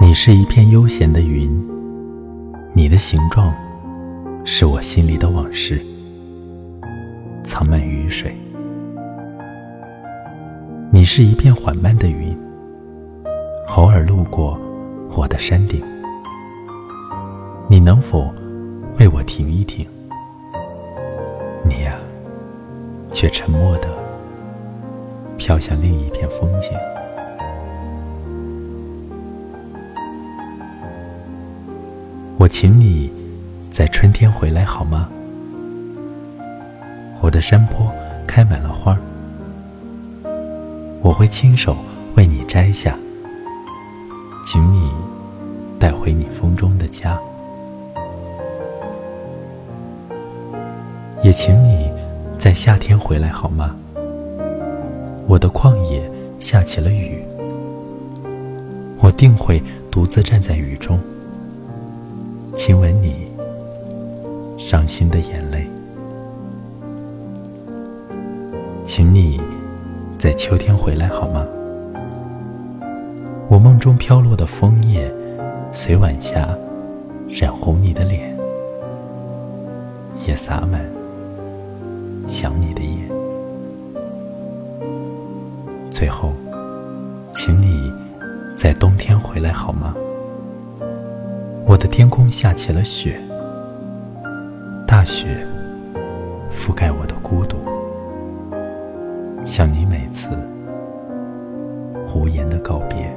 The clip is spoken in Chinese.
你是一片悠闲的云，你的形状是我心里的往事，藏满雨水。你是一片缓慢的云，偶尔路过我的山顶，你能否为我停一停？你呀，却沉默地飘向另一片风景。我请你在春天回来好吗？我的山坡开满了花，我会亲手为你摘下，请你带回你风中的家。也请你在夏天回来好吗？我的旷野下起了雨，我定会独自站在雨中。亲吻你伤心的眼泪，请你在秋天回来好吗？我梦中飘落的枫叶，随晚霞染红你的脸，也洒满想你的夜。最后，请你在冬天回来好吗？我的天空下起了雪，大雪覆盖我的孤独，像你每次无言的告别。